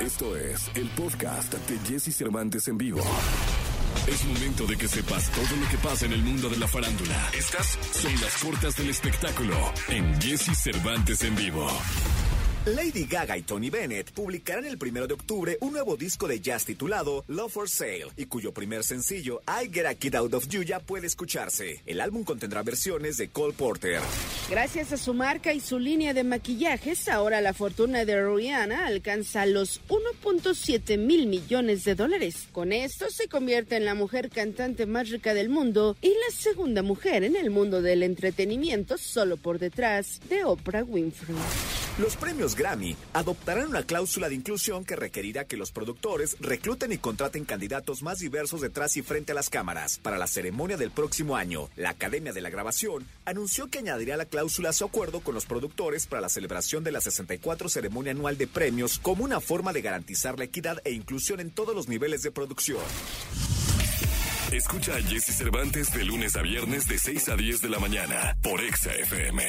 Esto es el podcast de Jesse Cervantes en vivo. Es momento de que sepas todo lo que pasa en el mundo de la farándula. Estas son las puertas del espectáculo en Jesse Cervantes en vivo. Lady Gaga y Tony Bennett publicarán el primero de octubre un nuevo disco de jazz titulado Love for Sale y cuyo primer sencillo I Get a Kid Out of You ya puede escucharse. El álbum contendrá versiones de Cole Porter. Gracias a su marca y su línea de maquillajes, ahora la fortuna de Rihanna alcanza los 1.7 mil millones de dólares. Con esto se convierte en la mujer cantante más rica del mundo y la segunda mujer en el mundo del entretenimiento solo por detrás de Oprah Winfrey. Los premios Grammy adoptarán una cláusula de inclusión que requerirá que los productores recluten y contraten candidatos más diversos detrás y frente a las cámaras. Para la ceremonia del próximo año, la Academia de la Grabación anunció que añadiría la cláusula a su acuerdo con los productores para la celebración de la 64 ceremonia anual de premios como una forma de garantizar la equidad e inclusión en todos los niveles de producción. Escucha a Jesse Cervantes de lunes a viernes de 6 a 10 de la mañana por Exa FM.